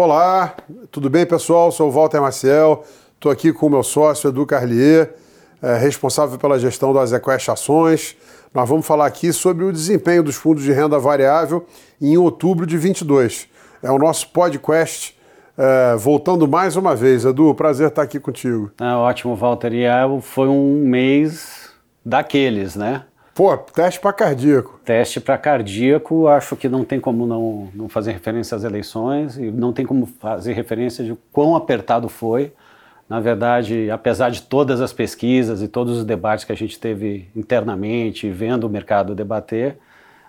Olá, tudo bem pessoal? Sou o Walter Maciel, estou aqui com o meu sócio Edu Carlier, é, responsável pela gestão das Equest Ações. Nós vamos falar aqui sobre o desempenho dos fundos de renda variável em outubro de 22. É o nosso podcast é, voltando mais uma vez. Edu, prazer estar aqui contigo. É, ótimo, Walter. E é, foi um mês daqueles, né? Pô, teste para cardíaco. Teste para cardíaco, acho que não tem como não, não fazer referência às eleições e não tem como fazer referência de quão apertado foi. Na verdade, apesar de todas as pesquisas e todos os debates que a gente teve internamente, vendo o mercado debater,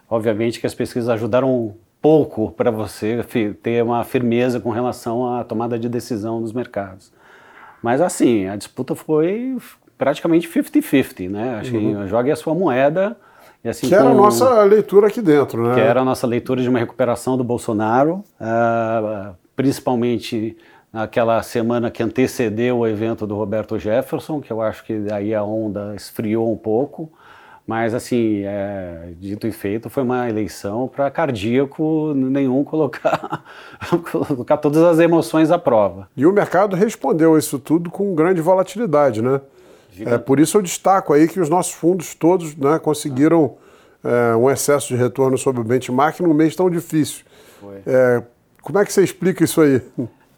obviamente que as pesquisas ajudaram pouco para você ter uma firmeza com relação à tomada de decisão dos mercados. Mas assim, a disputa foi praticamente 50-50, né? Acho uhum. que jogue a sua moeda. E assim que era a nossa leitura aqui dentro, né? Que era a nossa leitura de uma recuperação do Bolsonaro, uh, principalmente naquela semana que antecedeu o evento do Roberto Jefferson, que eu acho que aí a onda esfriou um pouco. Mas, assim, é, dito e feito, foi uma eleição para cardíaco nenhum colocar, colocar todas as emoções à prova. E o mercado respondeu a isso tudo com grande volatilidade, né? É, por isso eu destaco aí que os nossos fundos todos né, conseguiram é, um excesso de retorno sobre o benchmark num mês tão difícil. É, como é que você explica isso aí?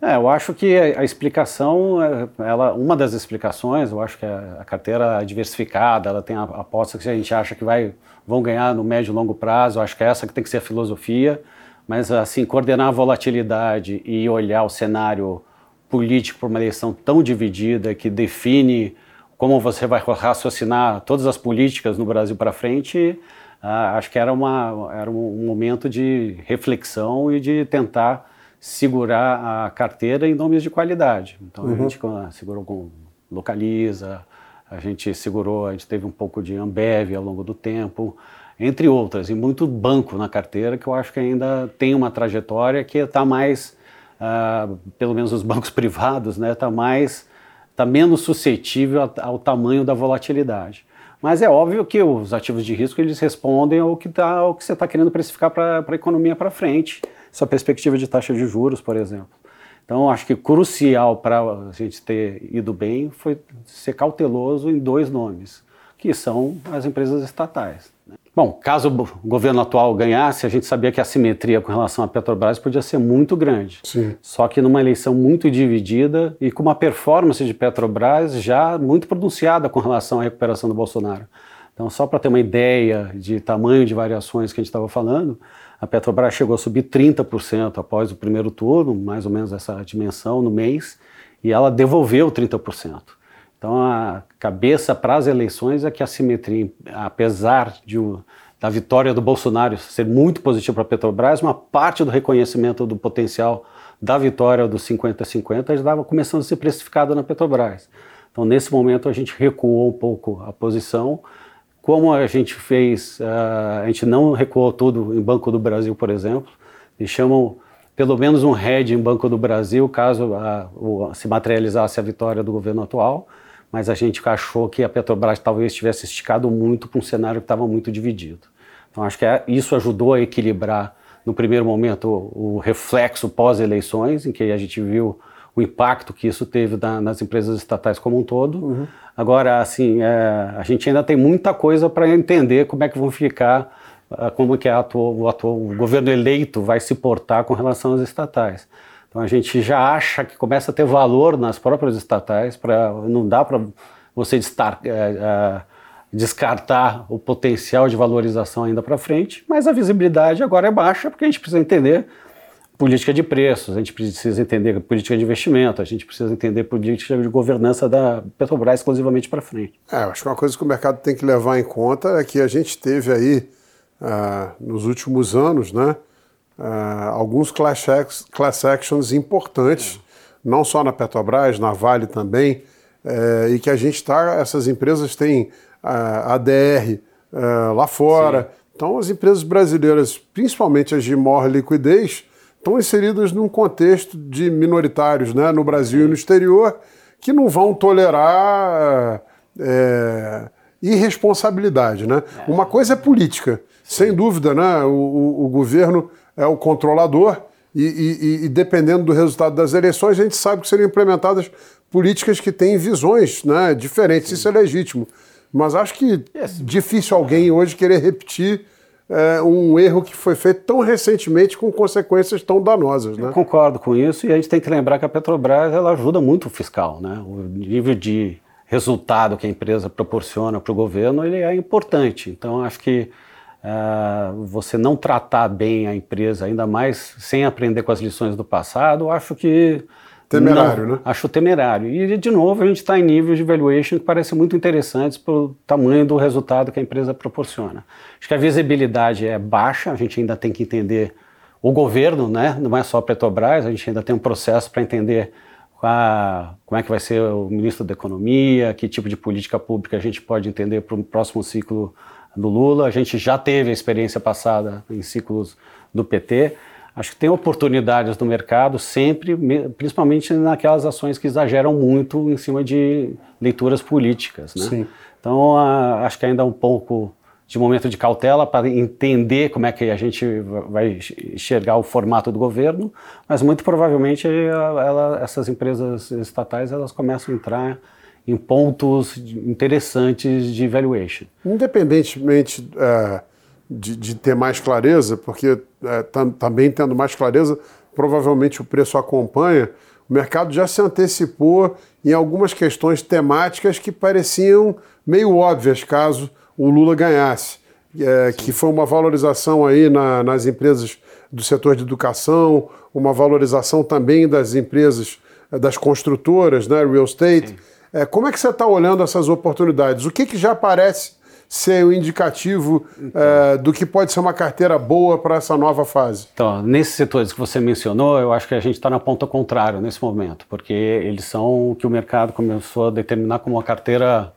É, eu acho que a, explicação, é, ela, uma das explicações, eu acho que a, a carteira diversificada, ela tem apostas que a gente acha que vai, vão ganhar no médio e longo prazo, eu acho que é essa que tem que ser a filosofia, mas assim, coordenar a volatilidade e olhar o cenário político por uma eleição tão dividida que define como você vai raciocinar todas as políticas no Brasil para frente, uh, acho que era, uma, era um momento de reflexão e de tentar segurar a carteira em nomes de qualidade. Então uhum. a gente segurou com Localiza, a gente segurou, a gente teve um pouco de Ambev ao longo do tempo, entre outras, e muito banco na carteira que eu acho que ainda tem uma trajetória que está mais, uh, pelo menos os bancos privados, né, está mais está menos suscetível ao, tamanho da volatilidade. Mas é óbvio que os ativos de risco eles respondem ao que, tá, ao que você está querendo precificar para a economia para frente, essa perspectiva de taxa de juros, por exemplo. Então, acho que crucial para a gente ter ido bem foi ser cauteloso em dois nomes, que são as empresas estatais. Né? Bom, caso o governo atual ganhasse, a gente sabia que a simetria com relação à Petrobras podia ser muito grande. Sim. Só que numa eleição muito dividida e com uma performance de Petrobras já muito pronunciada com relação à recuperação do Bolsonaro. Então, só para ter uma ideia de tamanho de variações que a gente estava falando, a Petrobras chegou a subir 30% após o primeiro turno, mais ou menos essa dimensão no mês, e ela devolveu 30%. Então, a cabeça para as eleições é que a simetria, apesar de, da vitória do Bolsonaro ser muito positiva para a Petrobras, uma parte do reconhecimento do potencial da vitória dos 50-50 já estava começando a ser precificada na Petrobras. Então, nesse momento, a gente recuou um pouco a posição. Como a gente fez, uh, a gente não recuou tudo em Banco do Brasil, por exemplo, deixamos pelo menos um head em Banco do Brasil, caso uh, se materializasse a vitória do governo atual mas a gente achou que a Petrobras talvez tivesse esticado muito para um cenário que estava muito dividido. Então acho que é, isso ajudou a equilibrar no primeiro momento o, reflexo pós-eleições, em que a gente viu o impacto que isso teve na, nas empresas estatais como um todo. Uhum. Agora, assim, é, a gente ainda tem muita coisa para entender como é que vão ficar, ah, como que atual, o, atual, o governo eleito vai se portar com relação às estatais. Então a gente já acha que começa a ter valor nas próprias estatais, para não dá para você destar, é, é, descartar o potencial de valorização ainda para frente, mas a visibilidade agora é baixa porque a gente precisa entender política de preços, a gente precisa entender política de investimento, a gente precisa entender política de governança da Petrobras exclusivamente para frente. É, acho que uma coisa que o mercado tem que levar em conta é que a gente teve aí, uh, nos últimos anos, né, uh, alguns class, class actions importantes, não só na Petrobras, na Vale também, uh, e que a gente está, essas empresas têm uh, ADR uh, lá fora. Sim. Então, as empresas brasileiras, principalmente as de maior liquidez, estão inseridas num contexto de minoritários né, no Brasil e no exterior que não vão tolerar é, irresponsabilidade. Né? Uma coisa é política, sem dúvida, né? o, o, o governo é o controlador e, e, e, dependendo do resultado das eleições, a gente sabe que seriam implementadas políticas que têm visões né, diferentes. Sim. Isso é legítimo. Mas acho que é difícil alguém hoje querer repetir é, um erro que foi feito tão recentemente com consequências tão danosas. Né? Eu concordo com isso e a gente tem que lembrar que a Petrobras ela ajuda muito o fiscal. Né? O nível de resultado que a empresa proporciona para o governo ele é importante. Então acho que é, você não tratar bem a empresa, ainda mais sem aprender com as lições do passado, acho que Temerário, não, né? Acho temerário. E, de novo, a gente está em níveis de valuation que parecem muito interessantes pelo tamanho do resultado que a empresa proporciona. Acho que a visibilidade é baixa, a gente ainda tem que entender o governo, né? não é só a Petrobras, a gente ainda tem um processo para entender a, como é que vai ser o ministro da Economia, que tipo de política pública a gente pode entender para o próximo ciclo do Lula. A gente já teve a experiência passada em ciclos do PT. Acho que tem oportunidades no mercado sempre, principalmente naquelas ações que exageram muito em cima de leituras políticas. Né? Sim. Então, acho que ainda é um pouco de momento de cautela para entender como é que a gente vai enxergar o formato do governo, mas muito provavelmente ela, essas empresas estatais elas começam a entrar em pontos interessantes de valuation. Independentemente uh de, de ter mais clareza, porque é, também tendo mais clareza, provavelmente o preço acompanha. O mercado já se antecipou em algumas questões temáticas que pareciam meio óbvias caso o Lula ganhasse, é, que foi uma valorização aí na, nas empresas do setor de educação, uma valorização também das empresas, é, das construtoras, né, real estate. É, como é que você está olhando essas oportunidades? O que, que já aparece ser o indicativo então, é, do que pode ser uma carteira boa para essa nova fase? Então, nesses setores que você mencionou, eu acho que a gente está na ponta contrária nesse momento, porque eles são o que o mercado começou a determinar como uma carteira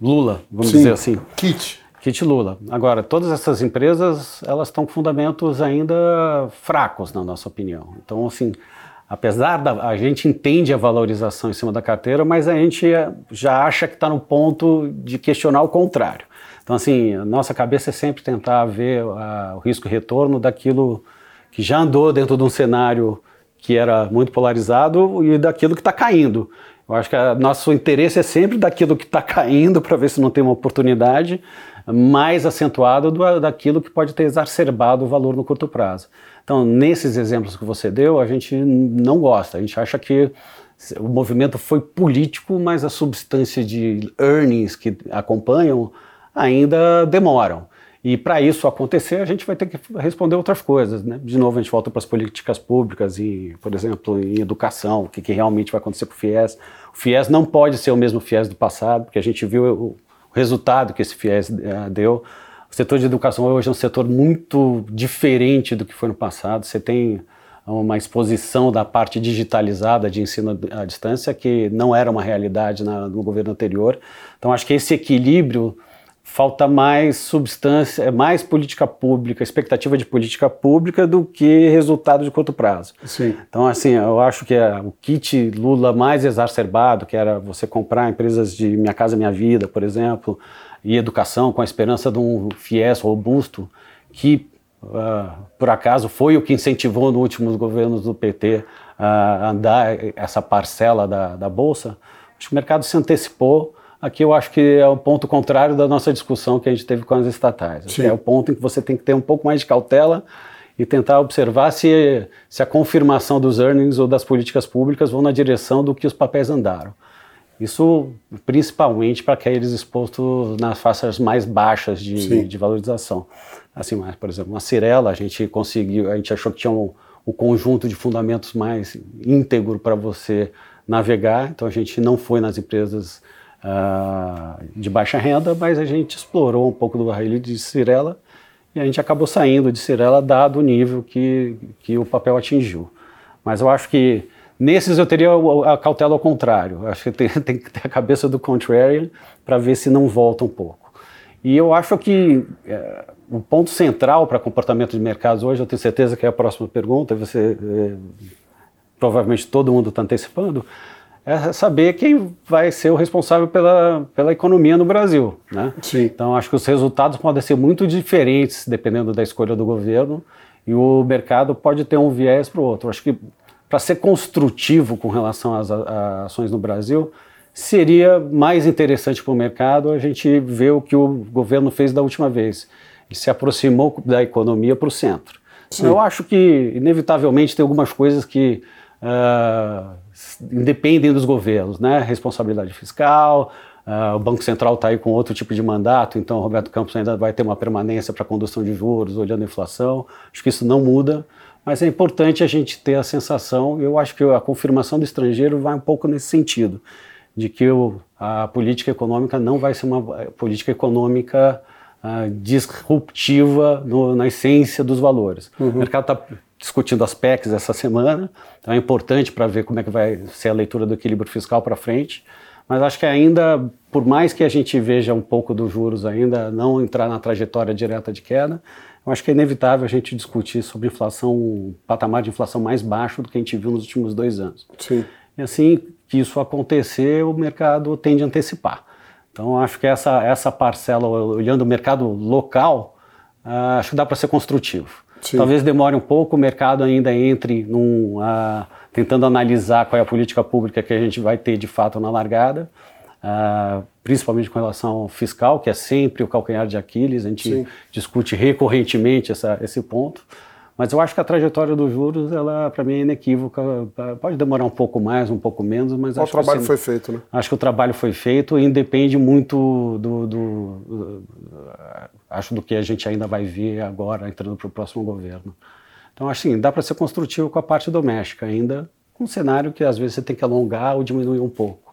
Lula, vamos Sim, dizer assim. Kit. Kit Lula. Agora, todas essas empresas, elas estão com fundamentos ainda fracos, na nossa opinião. Então, assim, apesar da a gente entende a valorização em cima da carteira, mas a gente já acha que está no ponto de questionar o contrário. Então, assim, nossa cabeça é sempre tentar ver a, o risco e retorno daquilo que já andou dentro de um cenário que era muito polarizado e daquilo que está caindo. Eu acho que o nosso interesse é sempre daquilo que está caindo para ver se não tem uma oportunidade mais acentuada do, daquilo que pode ter exacerbado o valor no curto prazo. Então, nesses exemplos que você deu, a gente não gosta. A gente acha que o movimento foi político, mas a substância de earnings que acompanham ainda demoram. E para isso acontecer, a gente vai ter que responder outras coisas. Né? De novo, a gente volta para as políticas públicas e, por exemplo, em educação, o que, que, realmente vai acontecer com o FIES. O FIES não pode ser o mesmo FIES do passado, porque a gente viu o, resultado que esse FIES uh, deu. O setor de educação hoje é um setor muito diferente do que foi no passado. Você tem uma exposição da parte digitalizada de ensino à distância que não era uma realidade na, no governo anterior. Então, acho que esse equilíbrio falta mais substância, mais política pública, expectativa de política pública do que resultado de curto prazo. Sim. Então, assim, eu acho que é o kit Lula mais exacerbado, que era você comprar empresas de Minha Casa Minha Vida, por exemplo, e educação com a esperança de um FIES robusto, que uh, por acaso foi o que incentivou nos últimos governos do PT a uh, andar essa parcela da, da Bolsa, acho que o mercado se antecipou Aqui eu acho que é o ponto contrário da nossa discussão que a gente teve com as estatais. É o ponto em que você tem que ter um pouco mais de cautela e tentar observar se, se a confirmação dos earnings ou das políticas públicas vão na direção do que os papéis andaram. Isso principalmente para aqueles expostos nas faixas mais baixas de, de, valorização. Assim, mas, por exemplo, uma Cirela, a gente conseguiu, a gente achou que tinha um, um conjunto de fundamentos mais íntegro para você navegar, então a gente não foi nas empresas uh, de baixa renda, mas a gente explorou um pouco do barril de Cirela e a gente acabou saindo de Cirela dado o nível que, que o papel atingiu. Mas eu acho que nesses eu teria a cautela ao contrário. Acho que tem, tem, que ter a cabeça do contrarian para ver se não volta um pouco. E eu acho que é, o ponto central para comportamento de mercados hoje, eu tenho certeza que é a próxima pergunta, você é, provavelmente todo mundo está antecipando, é saber quem vai ser o responsável pela, pela economia no Brasil. Né? Sim. Então, acho que os resultados podem ser muito diferentes dependendo da escolha do governo. e o mercado pode ter um viés para o outro. Acho que para ser construtivo com relação às ações no Brasil, seria mais interessante para o mercado a gente ver o que o governo fez da última vez. Ele se aproximou da economia para o centro. Sim. Eu acho que, inevitavelmente, tem algumas coisas que uh, independem dos governos, né? Responsabilidade fiscal, uh, o Banco Central está aí com outro tipo de mandato, então o Roberto Campos ainda vai ter uma permanência para condução de juros, olhando a inflação. Acho que isso não muda, mas é importante a gente ter a sensação, eu acho que a confirmação do estrangeiro vai um pouco nesse sentido, de que o, a política econômica não vai ser uma política econômica uh, disruptiva no, na essência dos valores. Uhum. O mercado está discutindo as PECs essa semana, então é importante para ver como é que vai ser a leitura do equilíbrio fiscal para frente. Mas acho que ainda, por mais que a gente veja um pouco dos juros ainda não entrar na trajetória direta de queda, eu acho que é inevitável a gente discutir sobre inflação, um patamar de inflação mais baixo do que a gente viu nos últimos dois anos. Sim. E assim que isso acontecer, o mercado tende a antecipar. Então, acho que essa, essa parcela, olhando o mercado local, uh, acho que dá para ser construtivo. Sim. Talvez demore um pouco, o mercado ainda entre num, uh, tentando analisar qual é a política pública que a gente vai ter de fato na largada, uh, principalmente com relação fiscal, que é sempre o calcanhar de Aquiles, a gente Sim. discute recorrentemente essa, esse ponto. Mas eu acho que a trajetória dos juros, ela para mim é inequívoca. Pode demorar um pouco mais, um pouco menos, mas o acho trabalho que, foi feito, né? Acho que o trabalho foi feito e independe muito do, do, do, acho do que a gente ainda vai ver agora entrando para o próximo governo. Então acho assim, dá para ser construtivo com a parte doméstica ainda, um cenário que às vezes você tem que alongar ou diminuir um pouco.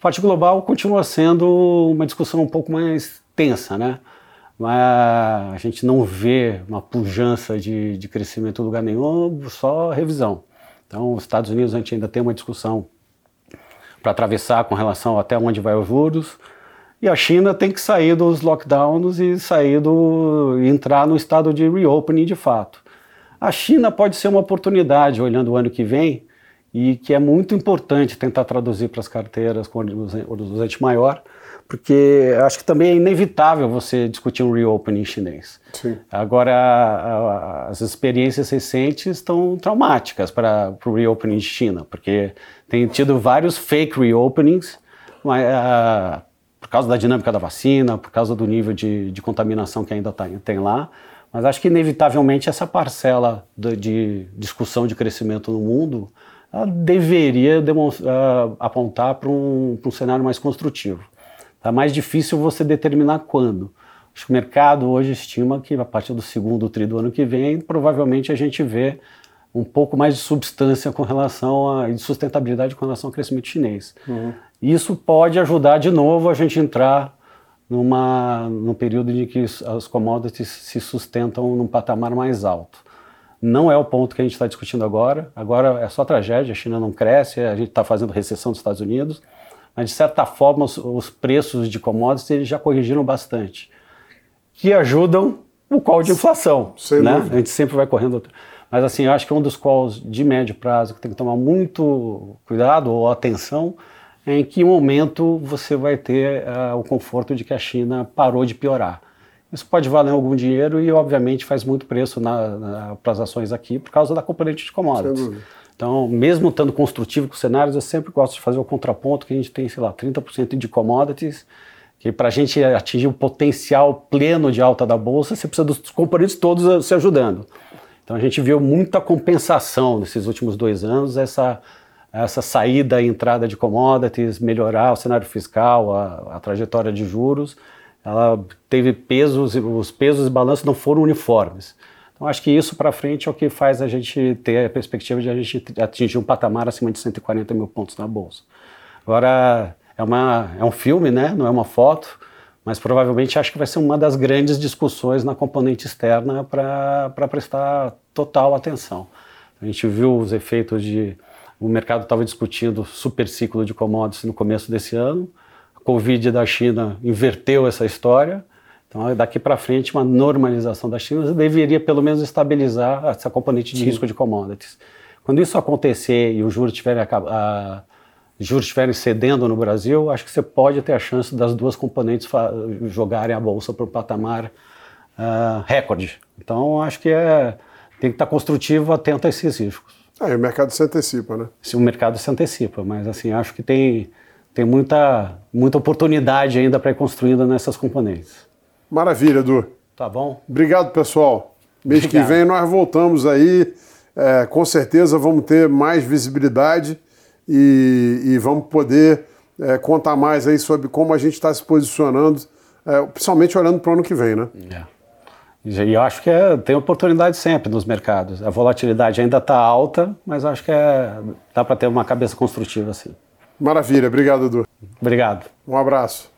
Parte global continua sendo uma discussão um pouco mais tensa, né? mas a gente não vê uma pujança de, de crescimento em lugar nenhum, só revisão. Então, os Estados Unidos a gente ainda tem uma discussão para atravessar com relação até onde vai os juros, e a China tem que sair dos lockdowns e sair do entrar no estado de reopening de fato. A China pode ser uma oportunidade olhando o ano que vem e que é muito importante tentar traduzir para as carteiras com horizonte maior, porque acho que também é inevitável você discutir um reopening chinês. Sim. Agora, a, a, as experiências recentes estão traumáticas para o reopening de China, porque tem tido vários fake reopenings, mas, a, por causa da dinâmica da vacina, por causa do nível de, de contaminação que ainda tá, tem lá. Mas acho que, inevitavelmente, essa parcela de, de discussão de crescimento no mundo deveria apontar para um, um cenário mais construtivo. Está mais difícil você determinar quando. Acho que o mercado hoje estima que a partir do segundo tri do ano que vem, provavelmente a gente vê um pouco mais de substância com relação a de sustentabilidade com relação ao crescimento chinês. Uhum. Isso pode ajudar de novo a gente entrar numa num período em que as commodities se sustentam num patamar mais alto. Não é o ponto que a gente está discutindo agora. Agora é só tragédia. A China não cresce, a gente está fazendo recessão dos Estados Unidos mas de certa forma os, os preços de commodities eles já corrigiram bastante, que ajudam o call de inflação. Sem né? Dúvida. A gente sempre vai correndo. Mas assim, eu acho que um dos calls de médio prazo que tem que tomar muito cuidado ou atenção é em que momento você vai ter uh, o conforto de que a China parou de piorar. Isso pode valer algum dinheiro e, obviamente, faz muito preço para as ações aqui por causa da componente de commodities. Então, mesmo estando construtivo com cenários, eu sempre gosto de fazer o contraponto que a gente tem, sei lá, 30% de commodities, que para a gente atingir o potencial pleno de alta da bolsa, você precisa dos componentes todos se ajudando. Então, a gente viu muita compensação nesses últimos dois anos, essa, essa saída e entrada de commodities, melhorar o cenário fiscal, a, a trajetória de juros, ela teve pesos, os pesos e balanços não foram uniformes. Então, acho que isso para frente é o que faz a gente ter a perspectiva de a gente atingir um patamar acima de 140 mil pontos na bolsa. Agora, é, uma, é um filme, né? não é uma foto, mas provavelmente acho que vai ser uma das grandes discussões na componente externa para prestar total atenção. A gente viu os efeitos de. O mercado estava discutindo super ciclo de commodities no começo desse ano, Covid da China inverteu essa história então, daqui para frente, uma normalização das China deveria pelo menos estabilizar essa componente de Sim. risco de commodities. Quando isso acontecer e os juros estiverem, a, juros estiverem cedendo no Brasil, acho que você pode ter a chance das duas componentes jogarem a bolsa para o patamar uh, recorde. Então, acho que é, tem que estar construtivo, atento a esses riscos. Ah, o mercado se antecipa, né? Se o mercado se antecipa, mas assim, acho que tem, tem muita, muita oportunidade ainda para ir construindo nessas componentes. Maravilha, Edu. Tá bom? Obrigado, pessoal. Mês Obrigado. que vem nós voltamos aí. É, com certeza vamos ter mais visibilidade e, e vamos poder é, contar mais aí sobre como a gente está se posicionando, é, principalmente olhando para o ano que vem, né? É. E eu acho que é, tem oportunidade sempre nos mercados. A volatilidade ainda está alta, mas acho que é, dá para ter uma cabeça construtiva assim. Maravilha, obrigado, Edu. Obrigado. Um abraço.